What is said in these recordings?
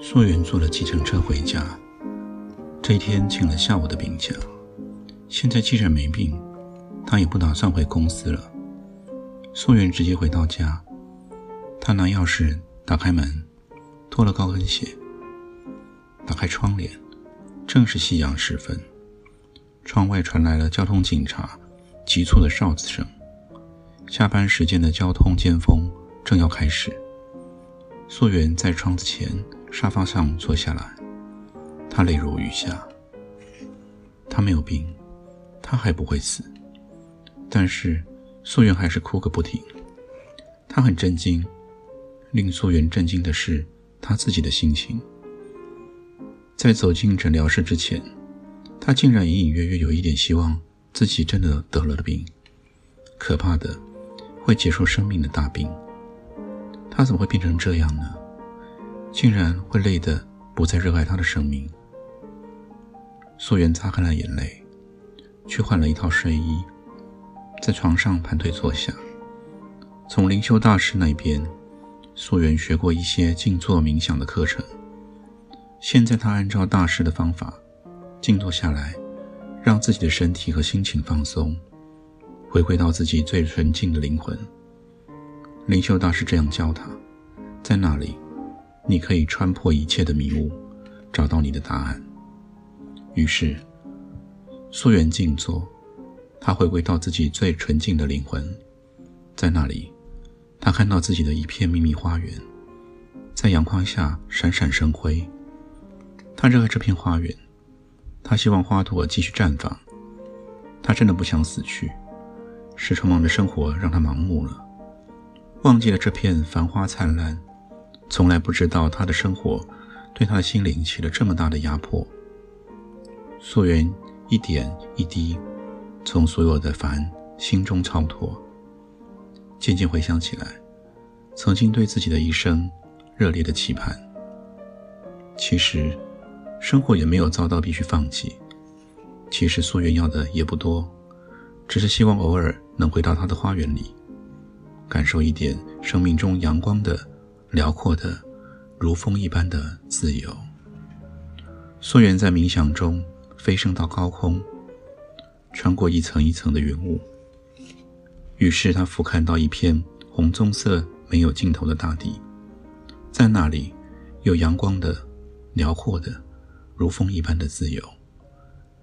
素媛坐了计程车回家，这一天请了下午的病假。现在既然没病，她也不打算回公司了。素媛直接回到家，她拿钥匙打开门，脱了高跟鞋，打开窗帘，正是夕阳时分。窗外传来了交通警察急促的哨子声，下班时间的交通尖峰正要开始。素媛在窗子前。沙发上坐下来，他泪如雨下。他没有病，他还不会死。但是素媛还是哭个不停。他很震惊，令素媛震惊的是他自己的心情。在走进诊疗室之前，他竟然隐隐约约有一点希望自己真的得了病，可怕的会结束生命的大病。他怎么会变成这样呢？竟然会累得不再热爱他的生命。素媛擦干了眼泪，去换了一套睡衣，在床上盘腿坐下。从灵修大师那边，素媛学过一些静坐冥想的课程。现在他按照大师的方法静坐下来，让自己的身体和心情放松，回归到自己最纯净的灵魂。灵修大师这样教他，在那里。你可以穿破一切的迷雾，找到你的答案。于是，溯源静坐，他回归到自己最纯净的灵魂，在那里，他看到自己的一片秘密花园，在阳光下闪闪生辉。他热爱这片花园，他希望花朵继续绽放。他真的不想死去，是匆忙的生活让他盲目了，忘记了这片繁花灿烂。从来不知道他的生活对他的心灵起了这么大的压迫。素媛一点一滴从所有的烦心中超脱，渐渐回想起来，曾经对自己的一生热烈的期盼。其实，生活也没有遭到必须放弃。其实溯源要的也不多，只是希望偶尔能回到他的花园里，感受一点生命中阳光的。辽阔的，如风一般的自由。溯源在冥想中飞升到高空，穿过一层一层的云雾。于是他俯瞰到一片红棕色、没有尽头的大地，在那里有阳光的、辽阔的、如风一般的自由。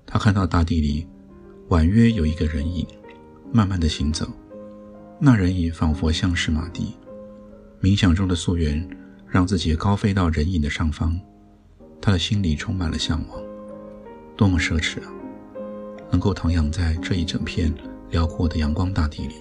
他看到大地里婉约有一个人影，慢慢的行走，那人影仿佛像是马蒂。冥想中的素媛，让自己高飞到人影的上方，他的心里充满了向往。多么奢侈啊！能够徜徉在这一整片辽阔的阳光大地里。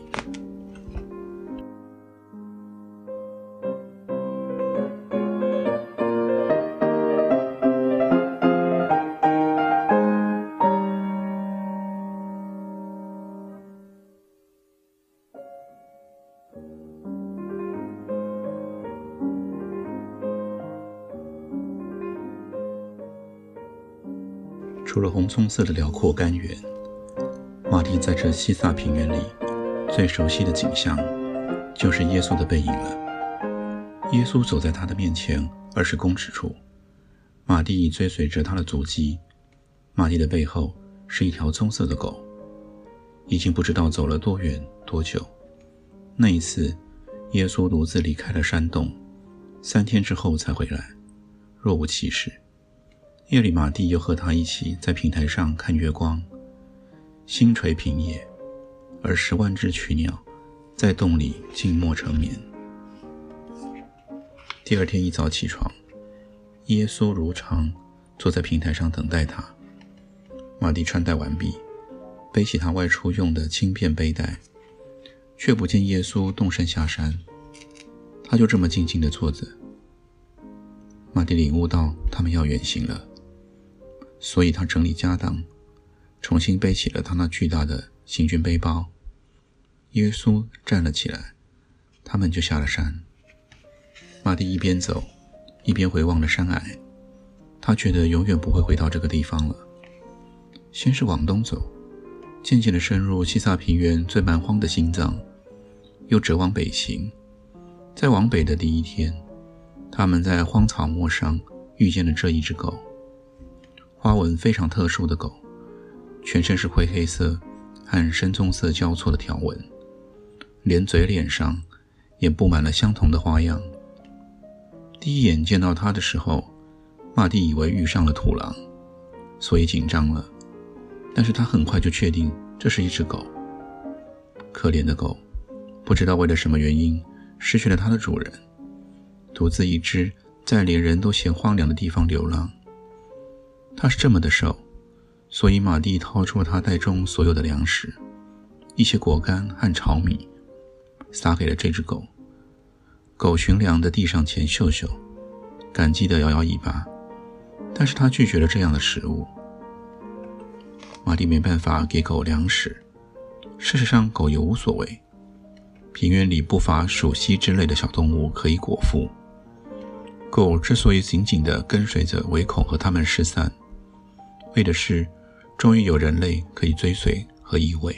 红棕色的辽阔甘原，马蒂在这西萨平原里最熟悉的景象，就是耶稣的背影了。耶稣走在他的面前二十公尺处，马蒂追随着他的足迹。马蒂的背后是一条棕色的狗，已经不知道走了多远多久。那一次，耶稣独自离开了山洞，三天之后才回来，若无其事。夜里，马蒂又和他一起在平台上看月光，星垂平野，而十万只曲鸟在洞里静默成眠。第二天一早起床，耶稣如常坐在平台上等待他。马蒂穿戴完毕，背起他外出用的轻便背带，却不见耶稣动身下山。他就这么静静地坐着。马蒂领悟到他们要远行了，所以他整理家当，重新背起了他那巨大的行军背包。耶稣站了起来，他们就下了山。马蒂一边走，一边回望着山崖，他觉得永远不会回到这个地方了。先是往东走，渐渐地深入西萨平原最蛮荒的心脏，又折往北行。在往北的第一天，他们在荒草陌上遇见了这一只狗，花纹非常特殊的狗，全身是灰黑色和深棕色交错的条纹，连嘴脸上也布满了相同的花样。第一眼见到它的时候，马蒂以为遇上了土狼，所以紧张了。但是他很快就确定这是一只狗。可怜的狗，不知道为了什么原因失去了它的主人，独自一只在连人都嫌荒凉的地方流浪。它是这么的瘦，所以马蒂掏出了他袋中所有的粮食，一些果干和炒米，撒给了这只狗。狗寻粮的地上前嗅嗅，感激地摇摇尾巴，但是它拒绝了这样的食物。马蒂没办法给狗粮食，事实上狗也无所谓。平原里不乏鼠蜥之类的小动物可以果腹。狗之所以紧紧地跟随着，唯恐和它们失散，为的是终于有人类可以追随和依偎。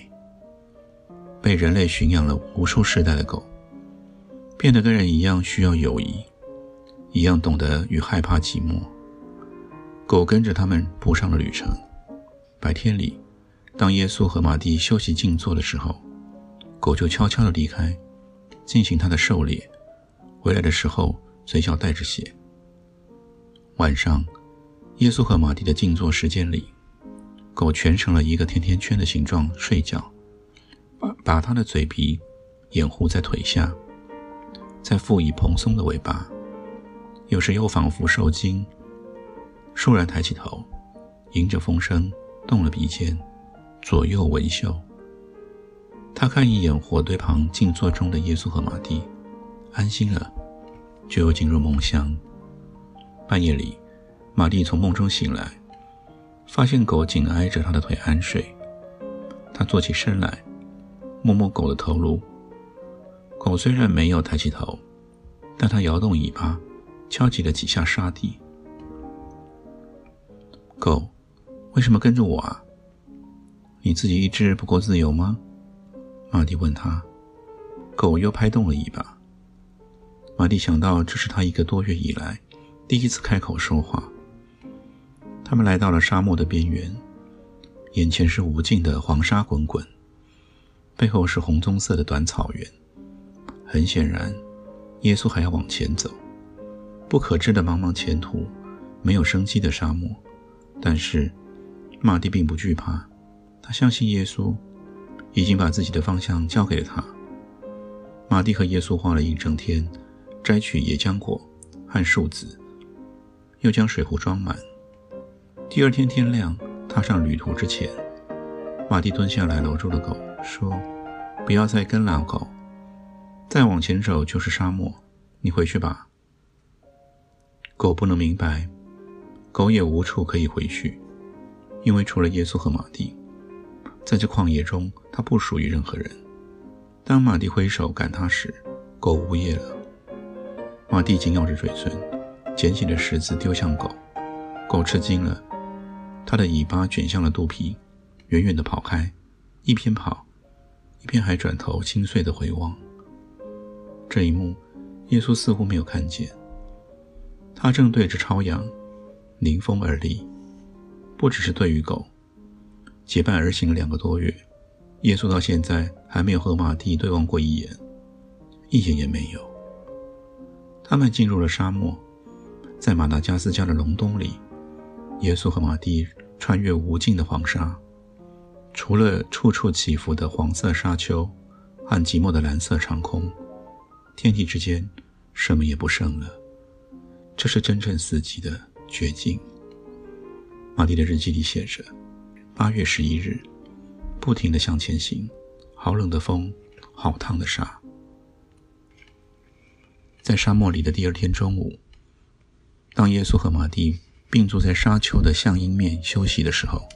被人类驯养了无数世代的狗，变得跟人一样需要友谊，一样懂得与害怕寂寞。狗跟着他们步上了旅程。白天里，当耶稣和马蒂休息静坐的时候，狗就悄悄地离开，进行它的狩猎。回来的时候，嘴角带着血。晚上，耶稣和马蒂的静坐时间里，狗蜷成了一个甜甜圈的形状睡觉，把把它的嘴皮掩护在腿下，再附以蓬松的尾巴，有时又仿佛受惊，倏然抬起头，迎着风声。动了鼻尖，左右闻嗅。他看一眼火堆旁静坐中的耶稣和马蒂，安心了，就又进入梦乡。半夜里，马蒂从梦中醒来，发现狗紧挨着他的腿安睡。他坐起身来，摸摸狗的头颅。狗虽然没有抬起头，但它摇动尾巴，敲击了几下沙地。狗。为什么跟着我啊？你自己一只不够自由吗？马蒂问他。狗又拍动了尾巴。马蒂想到这是他一个多月以来第一次开口说话。他们来到了沙漠的边缘，眼前是无尽的黄沙滚滚，背后是红棕色的短草原。很显然，耶稣还要往前走。不可知的茫茫前途，没有生机的沙漠，但是。马蒂并不惧怕，他相信耶稣已经把自己的方向交给了他。马蒂和耶稣花了一整天，摘取野浆果和树籽，又将水壶装满。第二天天亮，踏上旅途之前，马蒂蹲下来搂住了狗，说：“不要再跟了，狗。再往前走就是沙漠，你回去吧。”狗不能明白，狗也无处可以回去。因为除了耶稣和马蒂，在这旷野中，他不属于任何人。当马蒂挥手赶他时，狗呜咽了。马蒂紧咬着嘴唇，捡起了石子丢向狗。狗吃惊了，它的尾巴卷向了肚皮，远远地跑开，一边跑，一边还转头心碎地回望。这一幕，耶稣似乎没有看见。他正对着朝阳，临风而立。不只是对于狗，结伴而行两个多月，耶稣到现在还没有和马蒂对望过一眼，一眼也没有。他们进入了沙漠，在马达加斯加的隆冬里，耶稣和马蒂穿越无尽的黄沙，除了处处起伏的黄色沙丘和寂寞的蓝色长空，天地之间什么也不剩了。这是真正死寂的绝境。马蒂的日记里写着：“八月十一日，不停地向前行，好冷的风，好烫的沙。在沙漠里的第二天中午，当耶稣和马蒂并坐在沙丘的向阴面休息的时候，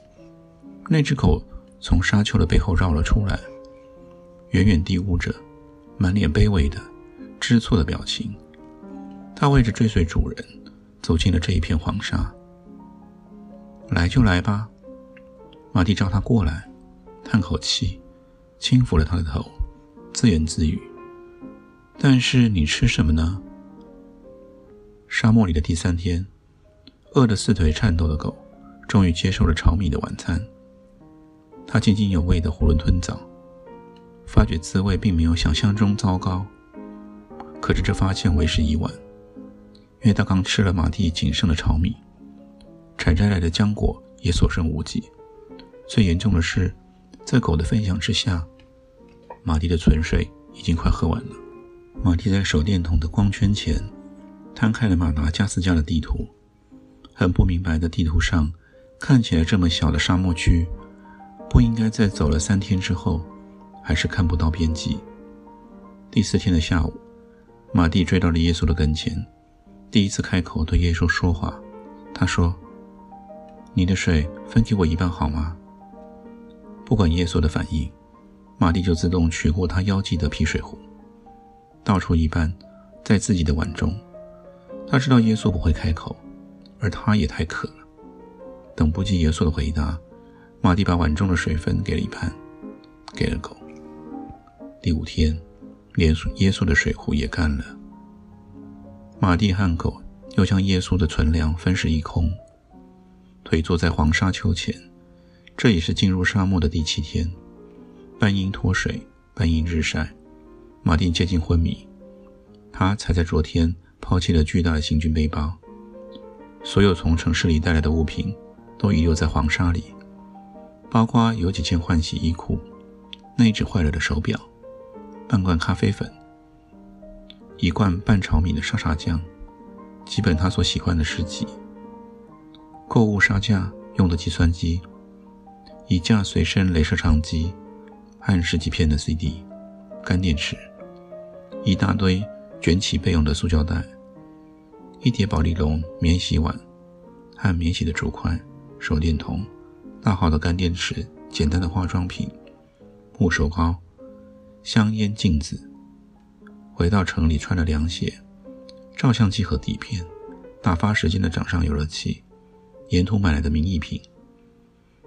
那只狗从沙丘的背后绕了出来，远远地捂着，满脸卑微的、知错的表情。它为着追随主人，走进了这一片黄沙。来就来吧，马蒂叫他过来，叹口气，轻抚了他的头，自言自语：“但是你吃什么呢？”沙漠里的第三天，饿得四腿颤抖的狗终于接受了炒米的晚餐。它津津有味的囫囵吞枣，发觉滋味并没有想象中糟糕。可是这发现为时已晚，因为它刚吃了马蒂仅剩的炒米，采摘来的浆果也所剩无几。最严重的是，在狗的分享之下，马蒂的存水已经快喝完了。马蒂在手电筒的光圈前。摊开了马达加斯加的地图，很不明白的地图上，看起来这么小的沙漠区，不应该在走了三天之后，还是看不到边际。第四天的下午，马蒂追到了耶稣的跟前，第一次开口对耶稣说话。他说：“你的水分给我一半好吗？”不管耶稣的反应，马蒂就自动取过他腰际的皮水壶，倒出一半在自己的碗中。他知道耶稣不会开口，而他也太渴了。等不及耶稣的回答，马蒂把碗中的水分给了一半，给了狗。第五天，耶稣耶稣的水壶也干了。马蒂和狗又将耶稣的存粮分食一空，腿坐在黄沙丘前。这也是进入沙漠的第七天，半阴脱水，半阴日晒，马蒂接近昏迷。他才在昨天。抛弃了巨大的行军背包，所有从城市里带来的物品都遗留在黄沙里，包括有几件换洗衣裤、那只坏了的手表、半罐咖啡粉、一罐半炒米的沙茶酱、几本他所喜欢的诗集、购物沙架用的计算机、一架随身镭射唱机和十几片的 CD、干电池、一大堆。卷起备用的塑胶袋，一叠宝丽龙免洗碗，和免洗的竹筷、手电筒、大号的干电池、简单的化妆品、护手膏、香烟、镜子。回到城里穿了凉鞋，照相机和底片，打发时间的掌上游乐器，沿途买来的名艺品。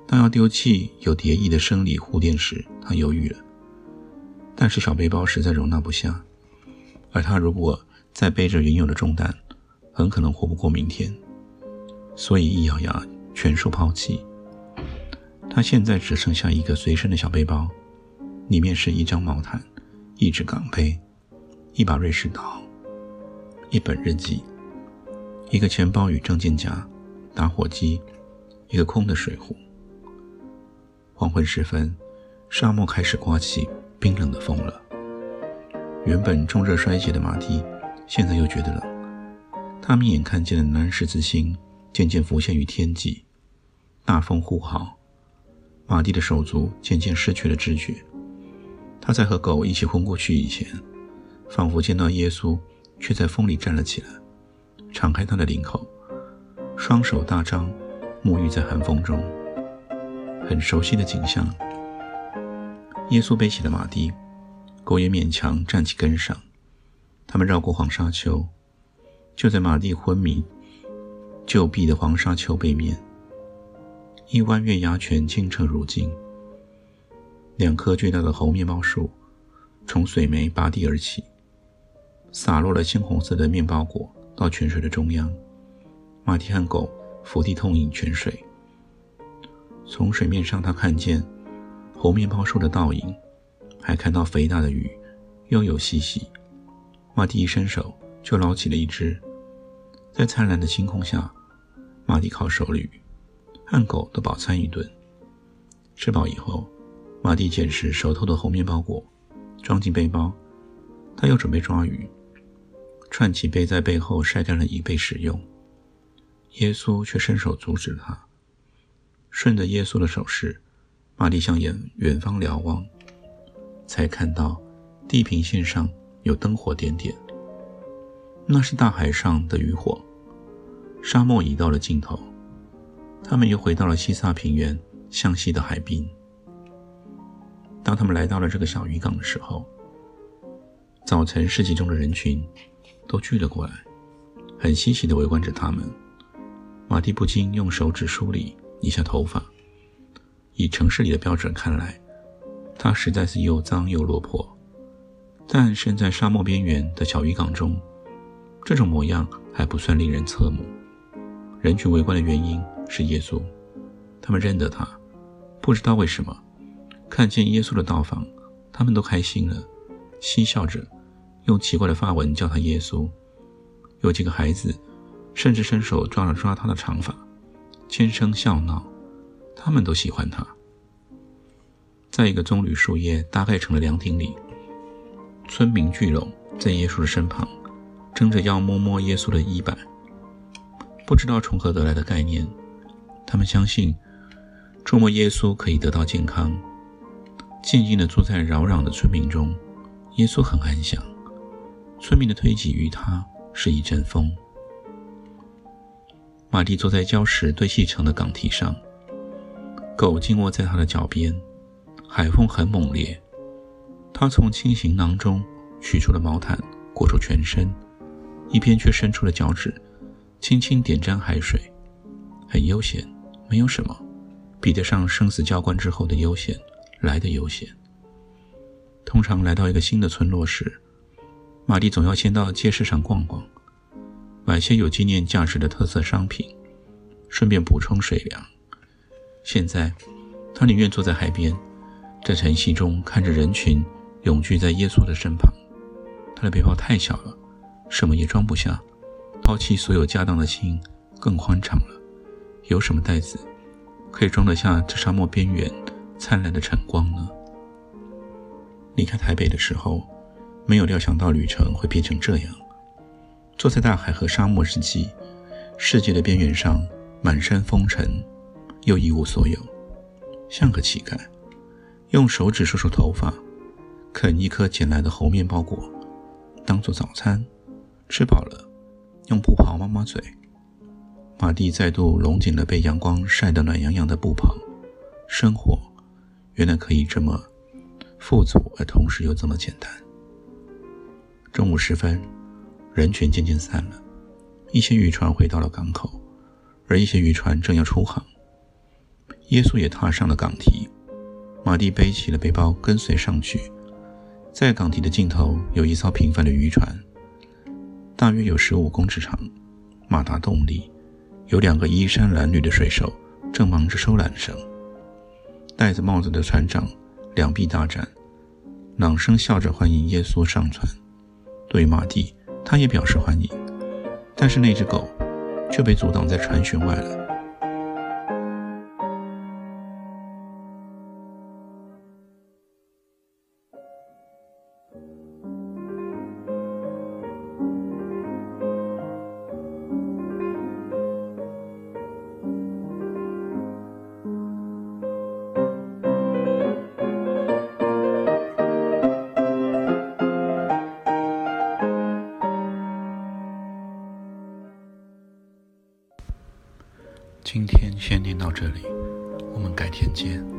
当要丢弃有叠翼的生理护垫时，他犹豫了，但是小背包实在容纳不下。而他如果再背着原有的重担，很可能活不过明天，所以一咬牙，全数抛弃。他现在只剩下一个随身的小背包，里面是一张毛毯、一只港杯、一把瑞士刀、一本日记、一个钱包与证件夹、打火机、一个空的水壶。黄昏时分，沙漠开始刮起冰冷的风了。原本重热衰竭的马蒂，现在又觉得冷。他明眼看见了南十字星渐渐浮现于天际，大风呼号，马蒂的手足渐渐失去了知觉。他在和狗一起昏过去以前，仿佛见到耶稣，却在风里站了起来，敞开他的领口，双手大张，沐浴在寒风中。很熟悉的景象。耶稣背起了马蒂。狗也勉强站起跟上，他们绕过黄沙丘，就在马蒂昏迷旧壁的黄沙丘背面，一弯月牙泉清澈如镜。两棵巨大的猴面包树从水湄拔地而起，洒落了鲜红色的面包果到泉水的中央。马蒂和狗伏地痛饮泉水，从水面上，他看见猴面包树的倒影。还看到肥大的鱼，悠游嬉戏。马蒂一伸手就捞起了一只，在灿烂的星空下，马蒂靠手里和狗都饱餐一顿。吃饱以后，马蒂捡拾熟透的红面包果，装进背包。他又准备抓鱼，串起背在背后晒干了以备使用。耶稣却伸手阻止了他。顺着耶稣的手势，马蒂向远远方瞭望。才看到地平线上有灯火点点，那是大海上的渔火。沙漠已到了尽头，他们又回到了西萨平原向西的海滨。当他们来到了这个小渔港的时候，早晨市集中的人群都聚了过来，很欣喜地围观着他们。马蒂不禁用手指梳理一下头发，以城市里的标准看来，他实在是又脏又落魄。但身在沙漠边缘的小渔港中，这种模样还不算令人侧目。人群围观的原因是耶稣，他们认得他，不知道为什么，看见耶稣的到访，他们都开心了，嬉笑着，用奇怪的发文叫他耶稣。有几个孩子甚至伸手抓了抓他的长发，尖声笑闹，他们都喜欢他。在一个棕榈树叶搭盖成的凉亭里。村民聚拢在耶稣的身旁，争着要摸摸耶稣的衣摆。不知道从何得来的概念，他们相信触摸耶稣可以得到健康。静静地坐在扰攘的村民中，耶稣很安详。村民的推挤于他是一阵风。马蒂坐在礁石堆砌成的港堤上，狗静卧在他的脚边。海风很猛烈。他从轻行囊中取出了毛毯，裹住全身，一边却伸出了脚趾，轻轻点沾海水，很悠闲，没有什么，比得上生死交关之后的悠闲来的悠闲。通常来到一个新的村落时，马蒂总要先到街市上逛逛，买些有纪念价值的特色商品，顺便补充水粮。现在，他宁愿坐在海边，在晨曦中看着人群。永居在耶稣的身旁，他的背包太小了，什么也装不下。抛弃所有家当的心更宽敞了。有什么袋子可以装得下这沙漠边缘灿烂的晨光呢？离开台北的时候，没有料想到旅程会变成这样。坐在大海和沙漠之际，世界的边缘上，满山风尘，又一无所有，像个乞丐，用手指梳梳头发。啃一颗捡来的猴面包果，当做早餐。吃饱了，用布袍抹抹嘴。马蒂再度拢紧了被阳光晒得暖洋洋的布袍。生活原来可以这么富足，而同时又这么简单。中午时分，人群渐渐散了，一些渔船回到了港口，而一些渔船正要出航。耶稣也踏上了港堤，马蒂背起了背包，跟随上去。在港堤的尽头有一艘平凡的渔船，大约有十五公尺长，马达动力，有两个衣衫褴褛的水手正忙着收缆绳。戴着帽子的船长两臂大展，朗声笑着欢迎耶稣上船。对马蒂，他也表示欢迎，但是那只狗却被阻挡在船舷外了。到这里，我们改天见。